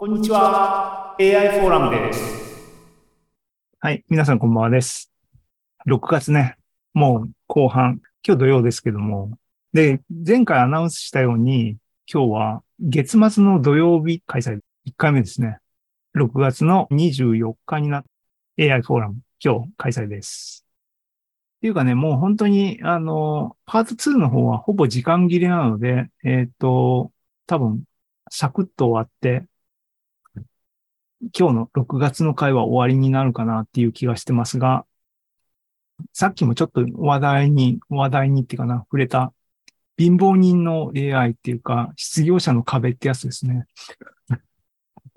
こんにちは。AI フォーラムです。はい。皆さんこんばんはです。6月ね、もう後半、今日土曜ですけども。で、前回アナウンスしたように、今日は月末の土曜日開催、1回目ですね。6月の24日になっ AI フォーラム、今日開催です。っていうかね、もう本当に、あの、パート2の方はほぼ時間切れなので、えっ、と、多分、サクッと終わって、今日の6月の回は終わりになるかなっていう気がしてますが、さっきもちょっと話題に、話題にっていうかな、触れた、貧乏人の AI っていうか、失業者の壁ってやつですね。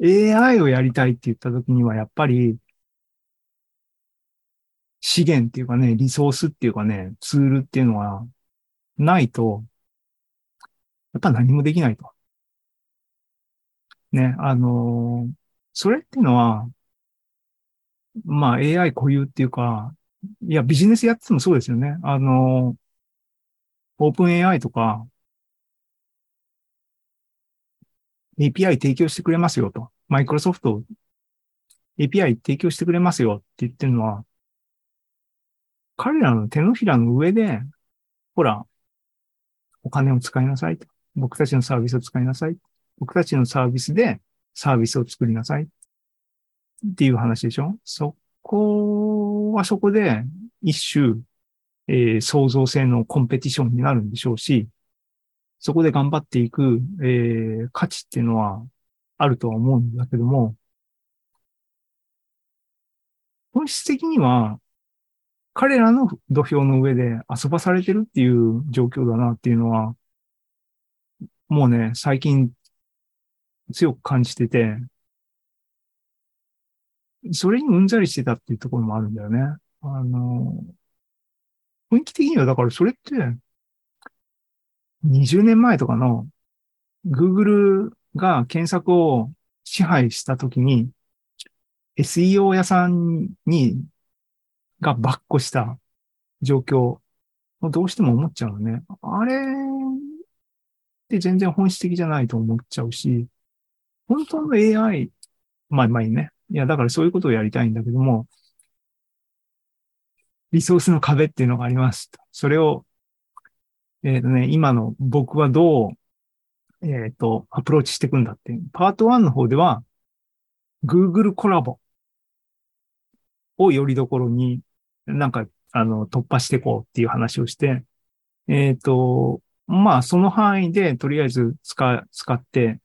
AI をやりたいって言った時には、やっぱり、資源っていうかね、リソースっていうかね、ツールっていうのは、ないと、やっぱ何もできないと。ね、あのーそれっていうのは、まあ AI 固有っていうか、いやビジネスやっててもそうですよね。あの、オープン AI とか、API 提供してくれますよと。マイクロソフト API 提供してくれますよって言ってるのは、彼らの手のひらの上で、ほら、お金を使いなさいと。僕たちのサービスを使いなさい。僕たちのサービスでサービスを作りなさい。っていう話でしょ？そこはそこで一種、えー創造性のコンペティションになるんでしょうし、そこで頑張っていく、えー価値っていうのはあるとは思うんだけども、本質的には彼らの土俵の上で遊ばされてるっていう状況だなっていうのは、もうね、最近強く感じてて、それにうんざりしてたっていうところもあるんだよね。あの、雰囲気的にはだからそれって、20年前とかの Google が検索を支配したときに、SEO 屋さんに、がばっこした状況をどうしても思っちゃうのね。あれって全然本質的じゃないと思っちゃうし、本当の AI、まあまあいいね。いや、だからそういうことをやりたいんだけども、リソースの壁っていうのがあります。それを、えっ、とね、今の僕はどう、えっ、と、アプローチしていくんだっていう。パート1の方では、Google コラボをよりどころに、なんか、あの、突破していこうっていう話をして、えっ、と、まあ、その範囲で、とりあえず使、使って、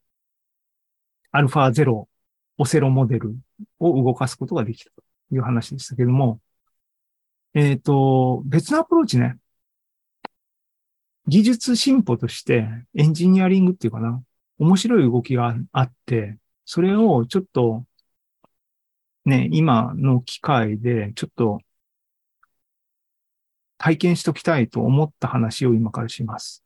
アルファ0、オセロモデルを動かすことができたという話でしたけども、えっ、と、別のアプローチね。技術進歩としてエンジニアリングっていうかな。面白い動きがあって、それをちょっと、ね、今の機会でちょっと体験しときたいと思った話を今からします。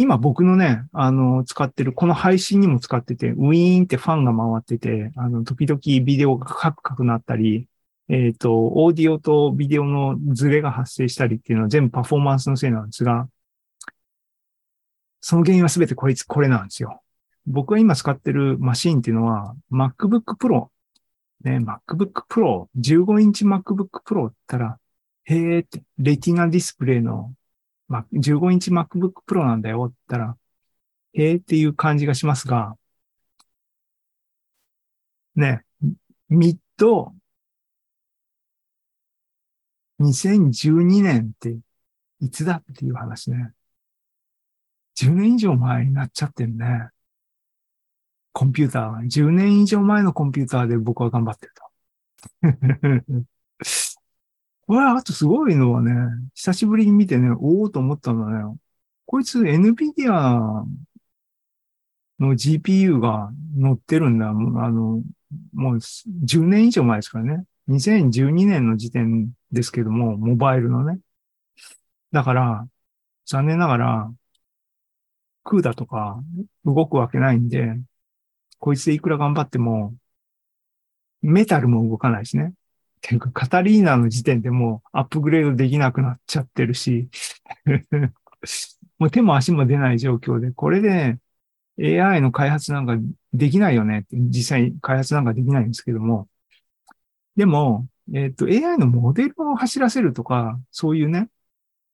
今僕のね、あの、使ってる、この配信にも使ってて、ウィーンってファンが回ってて、あの、時々ビデオがカクカクなったり、えっ、と、オーディオとビデオのズレが発生したりっていうのは全部パフォーマンスのせいなんですが、その原因はすべてこいつ、これなんですよ。僕が今使ってるマシンっていうのは MacBook Pro。ね、MacBook Pro、15インチ MacBook Pro って言ったら、へーって、レティナディスプレイのまあ、15インチ MacBook Pro なんだよって言ったら、へーっていう感じがしますが、ね、ミッド、2012年っていつだっていう話ね。10年以上前になっちゃってるね。コンピューターは。10年以上前のコンピューターで僕は頑張ってると。これ、あとすごいのはね、久しぶりに見てね、おおと思ったのはね、こいつ NVIDIA の GPU が乗ってるんだ。もうあの、もう10年以上前ですからね。2012年の時点ですけども、モバイルのね。だから、残念ながら、クーダとか動くわけないんで、こいつでいくら頑張っても、メタルも動かないしね。ていうか、カタリーナの時点でもうアップグレードできなくなっちゃってるし、もう手も足も出ない状況で、これで AI の開発なんかできないよねって、実際開発なんかできないんですけども、でも、えっ、と、AI のモデルを走らせるとか、そういうね、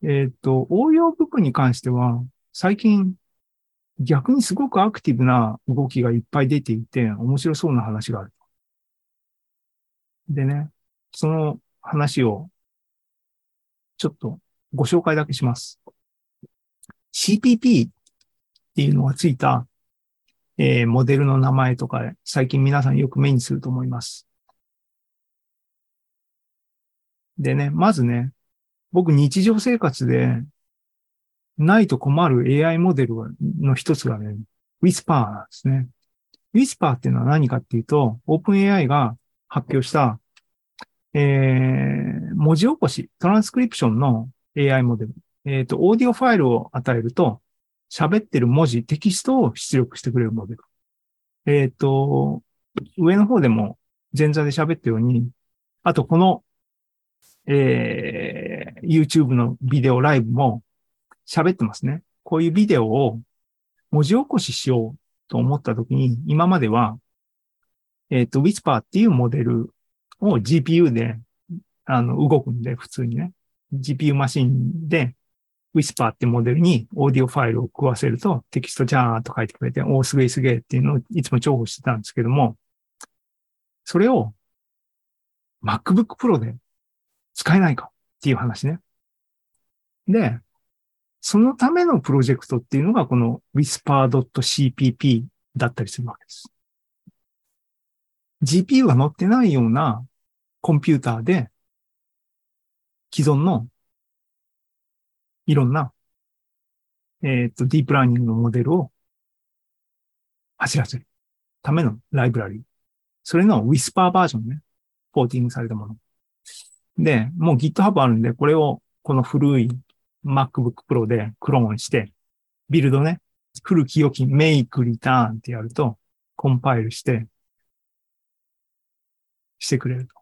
えっ、と、応用部分に関しては、最近、逆にすごくアクティブな動きがいっぱい出ていて、面白そうな話がある。でね、その話を、ちょっとご紹介だけします。CPP っていうのがついた、えー、モデルの名前とか、最近皆さんよく目にすると思います。でね、まずね、僕日常生活でないと困る AI モデルの一つがね、Whisper なんですね。Whisper っていうのは何かっていうと、OpenAI が発表した、えー、文字起こし、トランスクリプションの AI モデル。えっ、ー、と、オーディオファイルを与えると、喋ってる文字、テキストを出力してくれるモデル。えっ、ー、と、上の方でも前座で喋ったように、あとこの、えー、YouTube のビデオライブも喋ってますね。こういうビデオを文字起こししようと思ったときに、今までは、えっ、ー、と、Whisper っていうモデルを GPU で、あの、動くんで、普通にね。GPU マシンで Whisper ってモデルにオーディオファイルを食わせるとテキストジャーンと書いてくれて、おーすげえすげえっていうのをいつも重宝してたんですけども、それを MacBook Pro で使えないかっていう話ね。で、そのためのプロジェクトっていうのがこの whisper.cpp だったりするわけです。GPU が載ってないようなコンピューターで既存のいろんな、えっ、と、ディープラーニングのモデルを走らせるためのライブラリー。それの Whisper バージョンね。ポーティングされたもの。で、もう GitHub あるんで、これをこの古い MacBook Pro でクローンして、ビルドね、古き良きメイクリターンってやると、コンパイルして、してくれると。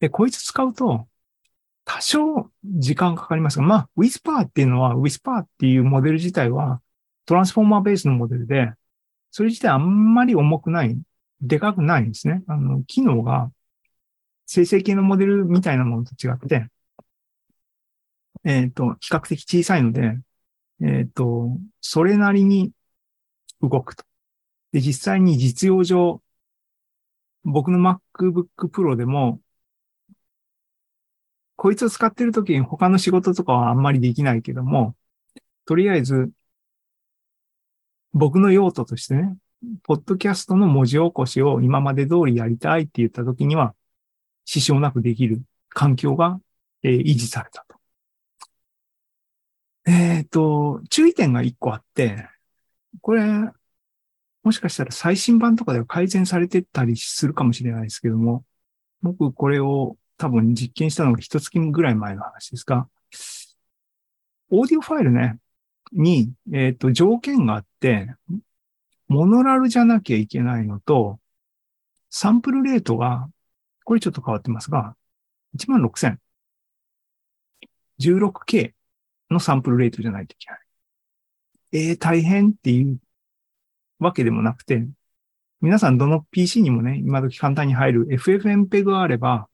で、こいつ使うと、多少時間かかりますが、まあ、Whisper っていうのは、Whisper っていうモデル自体は、トランスフォーマーベースのモデルで、それ自体あんまり重くない、でかくないんですね。あの、機能が、生成系のモデルみたいなものと違って、えっ、ー、と、比較的小さいので、えっ、ー、と、それなりに動くと。で、実際に実用上、僕の MacBook Pro でも、こいつを使ってるときに他の仕事とかはあんまりできないけども、とりあえず、僕の用途としてね、ポッドキャストの文字起こしを今まで通りやりたいって言ったときには、支障なくできる環境が、えー、維持されたと。えっ、ー、と、注意点が一個あって、これ、もしかしたら最新版とかでは改善されてたりするかもしれないですけども、僕これを多分実験したのが一月ぐらい前の話ですが、オーディオファイルね、に、えっ、ー、と、条件があって、モノラルじゃなきゃいけないのと、サンプルレートが、これちょっと変わってますが、16,000。16K のサンプルレートじゃないといけない。えー、大変っていうわけでもなくて、皆さんどの PC にもね、今時簡単に入る FFmpeg があれば、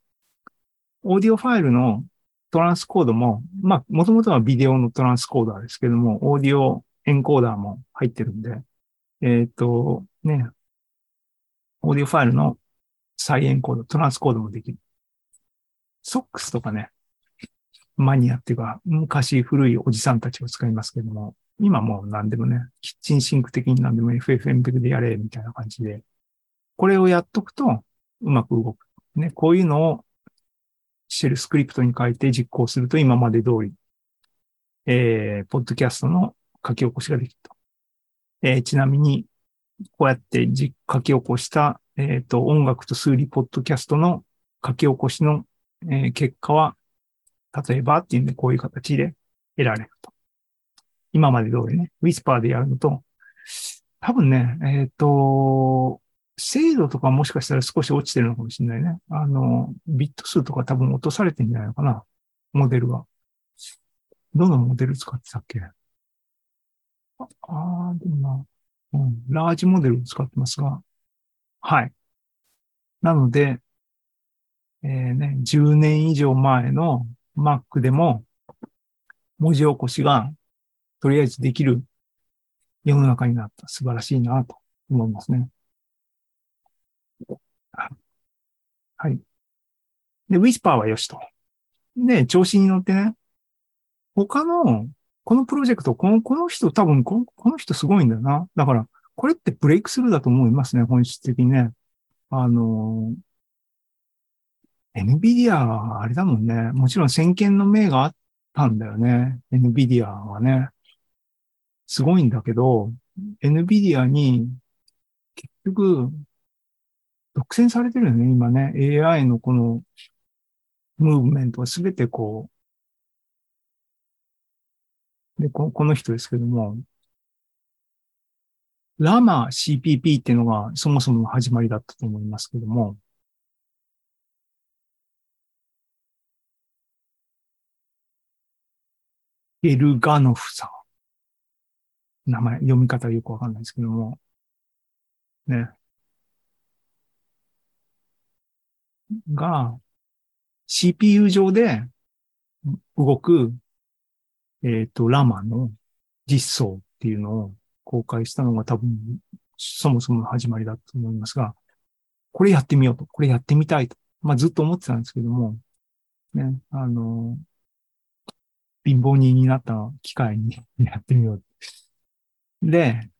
オーディオファイルのトランスコードも、まあ、もともとはビデオのトランスコーダーですけども、オーディオエンコーダーも入ってるんで、えっ、ー、と、ね、オーディオファイルの再エンコード、トランスコードもできる。ソックスとかね、マニアっていうか、昔古いおじさんたちを使いますけども、今もう何でもね、キッチンシンク的に何でも FFmpeg でやれ、みたいな感じで、これをやっとくとうまく動く。ね、こういうのをシェルスクリプトに書いて実行すると今まで通り、えー、ポッドキャストの書き起こしができると。えー、ちなみに、こうやって書き起こした、えっ、ー、と、音楽と数理ポッドキャストの書き起こしの、えー、結果は、例えばっていうんで、こういう形で得られると。今まで通りね、ウィスパーでやるのと、多分ね、えっ、ー、と、精度とかもしかしたら少し落ちてるのかもしれないね。あの、ビット数とか多分落とされてんじゃないのかな。モデルは。どのモデル使ってたっけ？ああ、でもな。うん、ラージモデルを使ってますが、はい。なので、えーね、10年以上前の Mac でも文字起こしがとりあえずできる世の中になった。素晴らしいなと思いますね。はい。で、Whisper はよしと。で、調子に乗ってね、他の、このプロジェクト、この、この人多分この、この人すごいんだよな。だから、これってブレイクスルーだと思いますね、本質的にね。あの、NVIDIA はあれだもんね。もちろん先見の明があったんだよね。NVIDIA はね。すごいんだけど、NVIDIA に結局、独占されてるよね、今ね。AI のこのムーブメントはすべてこう、でこ、この人ですけども、ラマ CPP っていうのがそもそもの始まりだったと思いますけども、ゲルガノフさん。名前、読み方よくわかんないですけども、ね。が、CPU 上で動く、えっ、と、ラマの実装っていうのを公開したのが多分、そもそもの始まりだと思いますが、これやってみようと、これやってみたいと、まあずっと思ってたんですけども、ね、あの、貧乏人になった機会に やってみよう。で、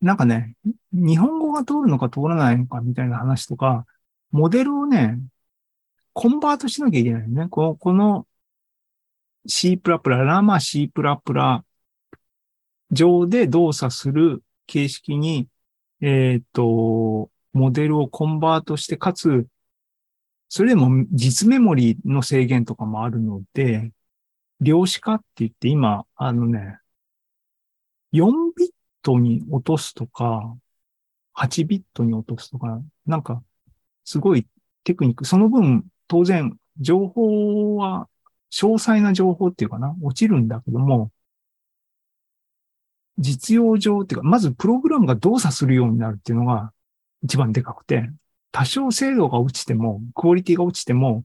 なんかね、日本語が通るのか通らないのかみたいな話とか、モデルをね、コンバートしなきゃいけないよね。この、この C++、ラマ C++ 上で動作する形式に、えっ、と、モデルをコンバートして、かつ、それでも実メモリの制限とかもあるので、量子化って言って今、あのね、4ビットに落とすとか、8ビットに落とすとか、なんか、すごいテクニック。その分、当然、情報は、詳細な情報っていうかな、落ちるんだけども、実用上っていうか、まずプログラムが動作するようになるっていうのが一番でかくて、多少精度が落ちても、クオリティが落ちても、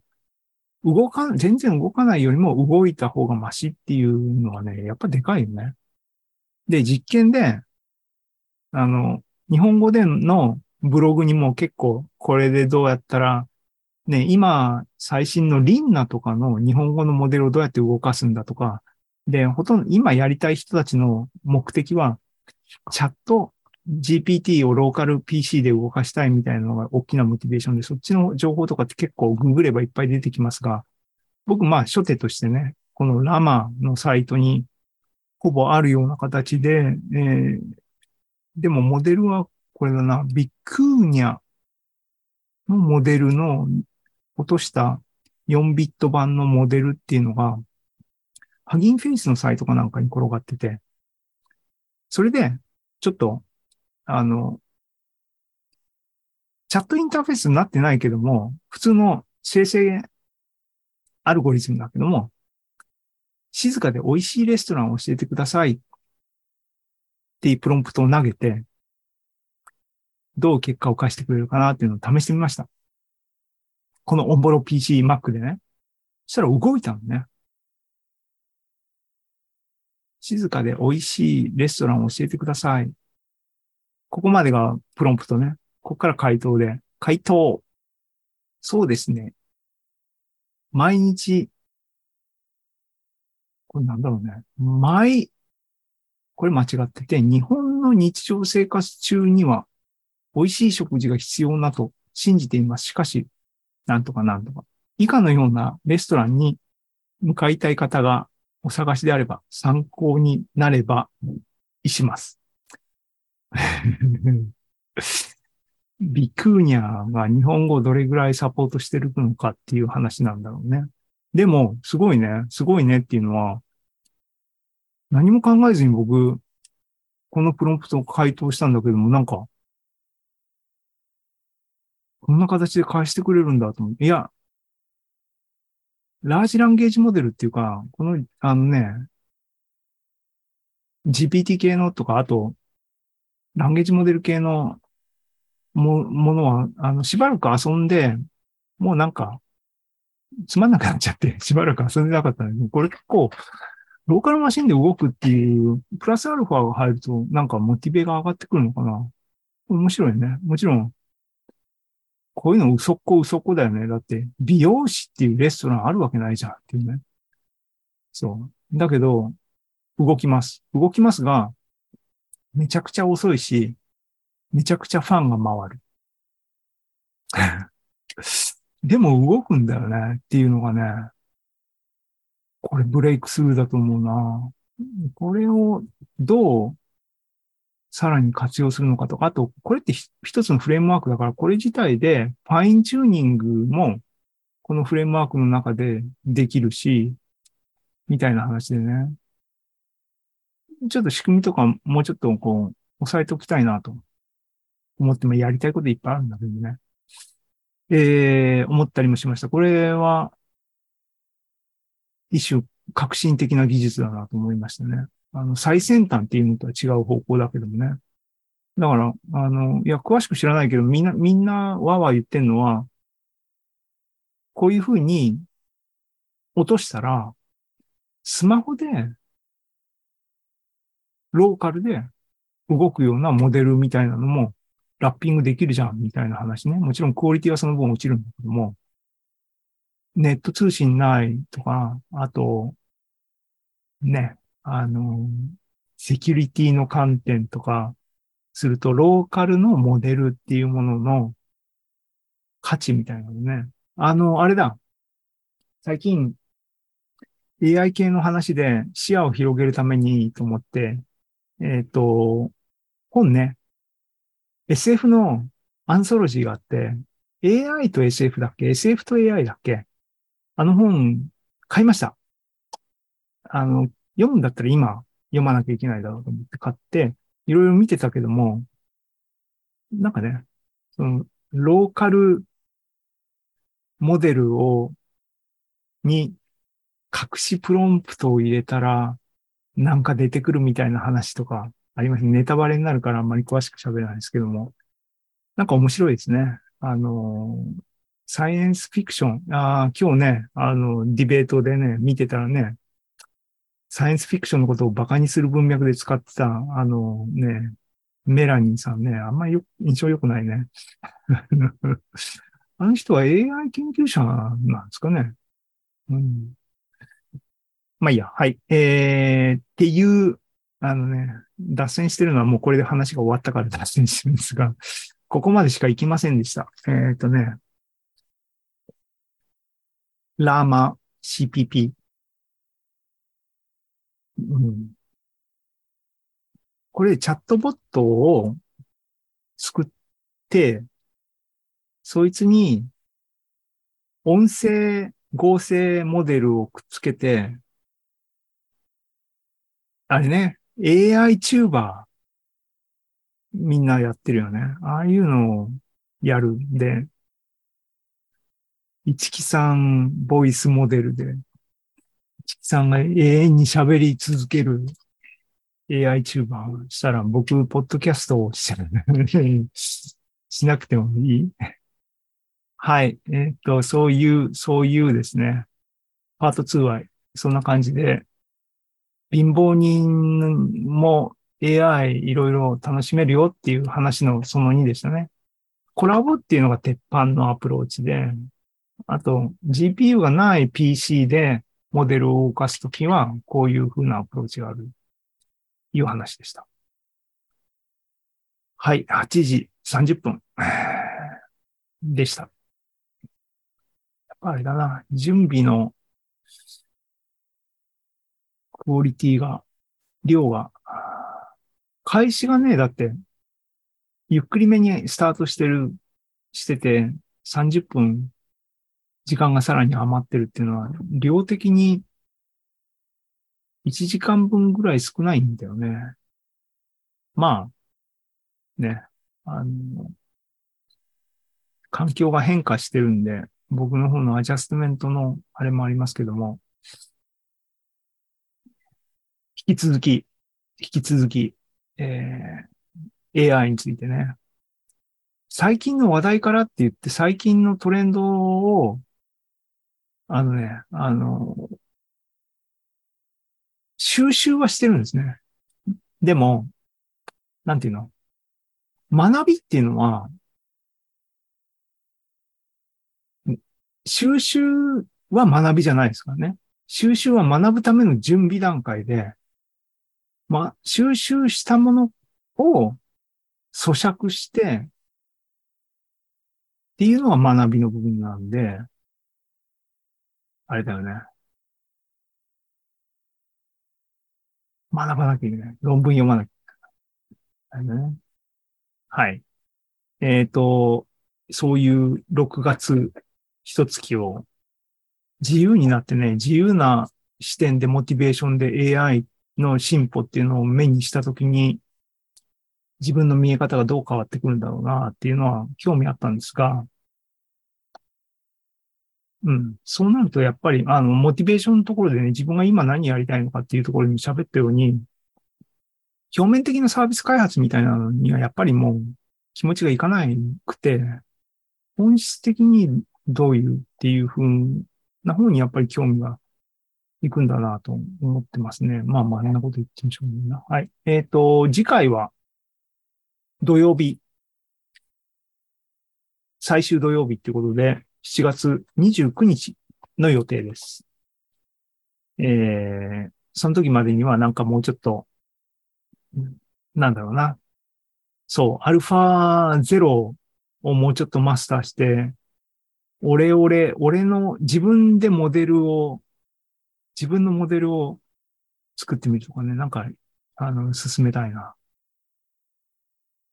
動かん、全然動かないよりも動いた方がマシっていうのはね、やっぱでかいよね。で、実験で、あの、日本語でのブログにも結構これでどうやったら、ね、今、最新のリンナとかの日本語のモデルをどうやって動かすんだとか、で、ほとんど今やりたい人たちの目的は、チャット GPT をローカル PC で動かしたいみたいなのが大きなモチベーションで、そっちの情報とかって結構ググればいっぱい出てきますが、僕、まあ、初手としてね、このラマのサイトにほぼあるような形で、えー、でもモデルはこれだな、ビックーニャのモデルの落とした4ビット版のモデルっていうのが、ハギンフェイスのサイトかなんかに転がってて、それで、ちょっと、あの、チャットインターフェースになってないけども、普通の生成アルゴリズムだけども、静かで美味しいレストランを教えてくださいっていうプロンプトを投げて、どう結果を返してくれるかなっていうのを試してみました。このオンボロ PC Mac でね。そしたら動いたのね。静かで美味しいレストランを教えてください。ここまでがプロンプトね。ここから回答で。回答。そうですね。毎日、これなんだろうね。毎、これ間違ってて、日本の日常生活中には美味しい食事が必要なと信じています。しかし、なんとかなんとか。以下のようなレストランに向かいたい方がお探しであれば参考になればします。ビクーニャが日本語をどれぐらいサポートしてるのかっていう話なんだろうね。でも、すごいね、すごいねっていうのは、何も考えずに僕、このプロンプトを回答したんだけども、なんか、こんな形で返してくれるんだと思う。いや、ラージランゲージモデルっていうか、この、あのね、GPT 系のとか、あと、ランゲージモデル系のもものは、あの、しばらく遊んで、もうなんか、つまんなくなっちゃって、しばらく遊んでなかったので、これ結構、ローカルマシンで動くっていう、プラスアルファが入ると、なんかモチベが上がってくるのかな。面白いね。もちろん、こういうの嘘っこ嘘っこだよね。だって、美容師っていうレストランあるわけないじゃんっていうね。そう。だけど、動きます。動きますが、めちゃくちゃ遅いし、めちゃくちゃファンが回る。でも動くんだよねっていうのがね、これブレイクスルーだと思うな。これをどうさらに活用するのかとか、あと、これって一つのフレームワークだから、これ自体でファインチューニングもこのフレームワークの中でできるし、みたいな話でね。ちょっと仕組みとかもうちょっとこう、押さえておきたいなと思ってもやりたいこといっぱいあるんだけどね。えー、思ったりもしました。これは、一種革新的な技術だなと思いましたね。あの、最先端っていうのとは違う方向だけどもね。だから、あの、いや、詳しく知らないけど、みんな、みんなわわ言ってんのは、こういうふうに落としたら、スマホで、ローカルで動くようなモデルみたいなのもラッピングできるじゃん、みたいな話ね。もちろんクオリティはその分落ちるんだけども、ネット通信ないとか、あと、ね、あの、セキュリティの観点とか、すると、ローカルのモデルっていうものの価値みたいなのね。あの、あれだ。最近、AI 系の話で視野を広げるためにと思って、えっ、と、本ね、SF のアンソロジーがあって、AI と SF だっけ ?SF と AI だっけ？あの本、買いました。あの、読むんだったら今読まなきゃいけないだろうと思って買って、いろいろ見てたけども、なんかね、その、ローカルモデルを、に、隠しプロンプトを入れたら、なんか出てくるみたいな話とかあります。ネタバレになるからあんまり詳しく喋れないですけども。なんか面白いですね。あの、サイエンスフィクション。ああ、今日ね、あの、ディベートでね、見てたらね、サイエンスフィクションのことをバカにする文脈で使ってた、あのね、メラニーさんね、あんまり印象良くないね。あの人は AI 研究者なんですかね。うん。まあいいや、はい。えー、っていう、あのね、脱線してるのはもうこれで話が終わったから脱線して るんですが、ここまでしか行きませんでした。えっ、ー、とね、ラーマ CPP。うん、これチャットボットを作って、そいつに音声合成モデルをくっつけて、あれね、AI チューバー、みんなやってるよね。ああいうのをやるんで、一木さんボイスモデルで、一木さんが永遠に喋り続ける AI チューバーをしたら、僕、ポッドキャストをしてる。しなくてもいいはい。えっ、と、そういう、そういうですね。パート2は、そんな感じで、貧乏人も AI いろいろ楽しめるよっていう話のその2でしたね。コラボっていうのが鉄板のアプローチで、あと GPU がない PC でモデルを動かすときはこういう風なアプローチがあるいう話でした。はい、8時30分でした。やっぱあれだな、準備のクオリティが、量が、開始がね、だって、ゆっくりめにスタートしてる、してて、30分、時間がさらに余ってるっていうのは、量的に1時間分ぐらい少ないんだよね。まあ、ね、あの、環境が変化してるんで、僕の方のアジャストメントのあれもありますけども、引き続き、引き続き、えー、AI についてね、最近の話題からって言って最近のトレンドを、あのね、あの、収集はしてるんですね。でも、なんていうの？学びっていうのは、収集は学びじゃないですからね。収集は学ぶための準備段階で、まあ、収集したものを咀嚼して、っていうのが学びの部分なんで、あれだよね。学ばなきゃいけない。論文読まなきゃいけない。ね、はい。えっ、ー、と、そういう6月一月を自由になってね、自由な視点でモチベーションで AI の進歩っていうのを目にしたときに、自分の見え方がどう変わってくるんだろうなっていうのは興味あったんですが、うん。そうなると、やっぱり、あの、モチベーションのところでね、自分が今何やりたいのかっていうところに喋ったように、表面的なサービス開発みたいなのには、やっぱりもう気持ちがいかないくて、本質的にどういうっていう風な方にやっぱり興味がいくんだなと思ってますね。まあまあ、あんなこと言ってみしょうな。はい。えっ、ー、と、次回は土曜日、最終土曜日ってことで、7月29日の予定です。えー、その時までにはなんかもうちょっと、なんだろうな。そう、アルファゼロをもうちょっとマスターして、俺俺、俺の自分でモデルを、自分のモデルを作ってみるとかね、なんか、あの、進めたいな、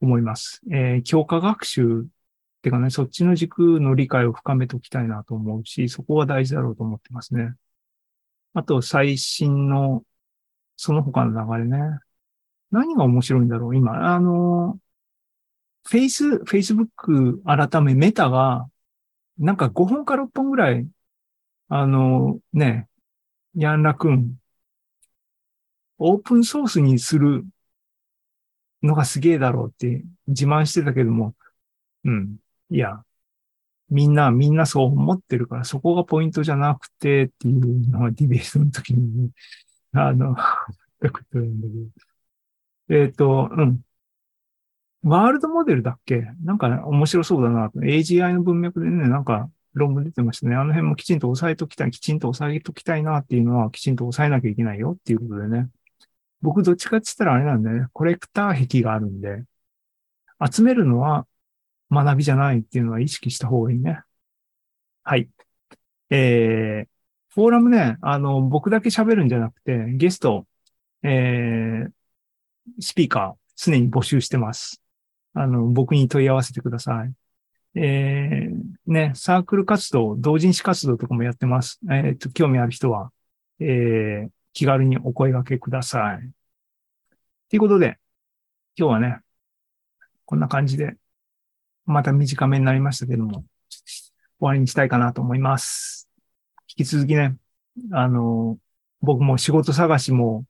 思います。えー、強化学習ってかね、そっちの軸の理解を深めておきたいなと思うし、そこは大事だろうと思ってますね。あと、最新の、その他の流れね。何が面白いんだろう今、あの、フェイス、フェイスブック改めメタが、なんか5本か6本ぐらい、あの、ね、ヤンラくん、オープンソースにするのがすげえだろうって自慢してたけども、うん。いや、みんな、みんなそう思ってるから、そこがポイントじゃなくてっていうのはディベートの時に、あの、えっ、と、うん。ワールドモデルだっけ？なんか、ね、面白そうだな。AGI の文脈でね、なんか論文出てましたね。あの辺もきちんと押さえときたい、きちんと押さえときたいなっていうのは、きちんと押さえなきゃいけないよっていうことでね。僕どっちかって言ったらあれなんだよね。コレクター癖があるんで、集めるのは学びじゃないっていうのは意識した方がいいね。はい。えー、フォーラムね、あの、僕だけ喋るんじゃなくて、ゲスト、えー、スピーカー、常に募集してます。あの、僕に問い合わせてください。えー、ね、サークル活動、同人誌活動とかもやってます。えっ、ー、と、興味ある人は、えー、気軽にお声掛けください。ということで、今日はね、こんな感じでまた短めになりましたけども、終わりにしたいかなと思います。引き続きね、あの、僕も仕事探しも、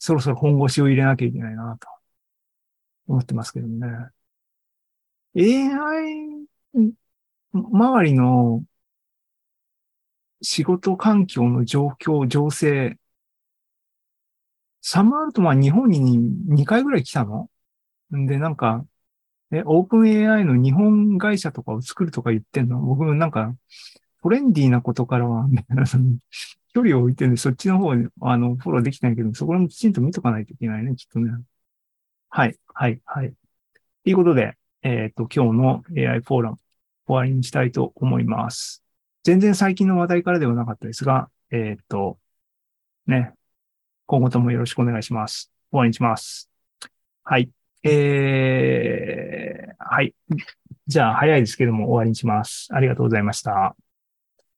そろそろ本腰を入れなきゃいけないなと思ってますけどね。AI 周りの仕事環境の状況、情勢、サムアルトマン日本に2回ぐらい来たの？んで、なんか、え、オープン AI の日本会社とかを作るとか言ってんの？僕なんか、トレンディーなことからは、距離を置いてるんで、そっちの方に、あの、フォローできないけど、そこもきちんと見とかないといけないね、きっとね。はい、はい、はい。ということで、えっ、ー、と、今日の AI フォーラム、終わりにしたいと思います。全然最近の話題からではなかったですが、えっ、ー、と、ね、今後ともよろしくお願いします。終わりにします。はい。えー、はい。じゃあ、早いですけども終わりにします。ありがとうございました。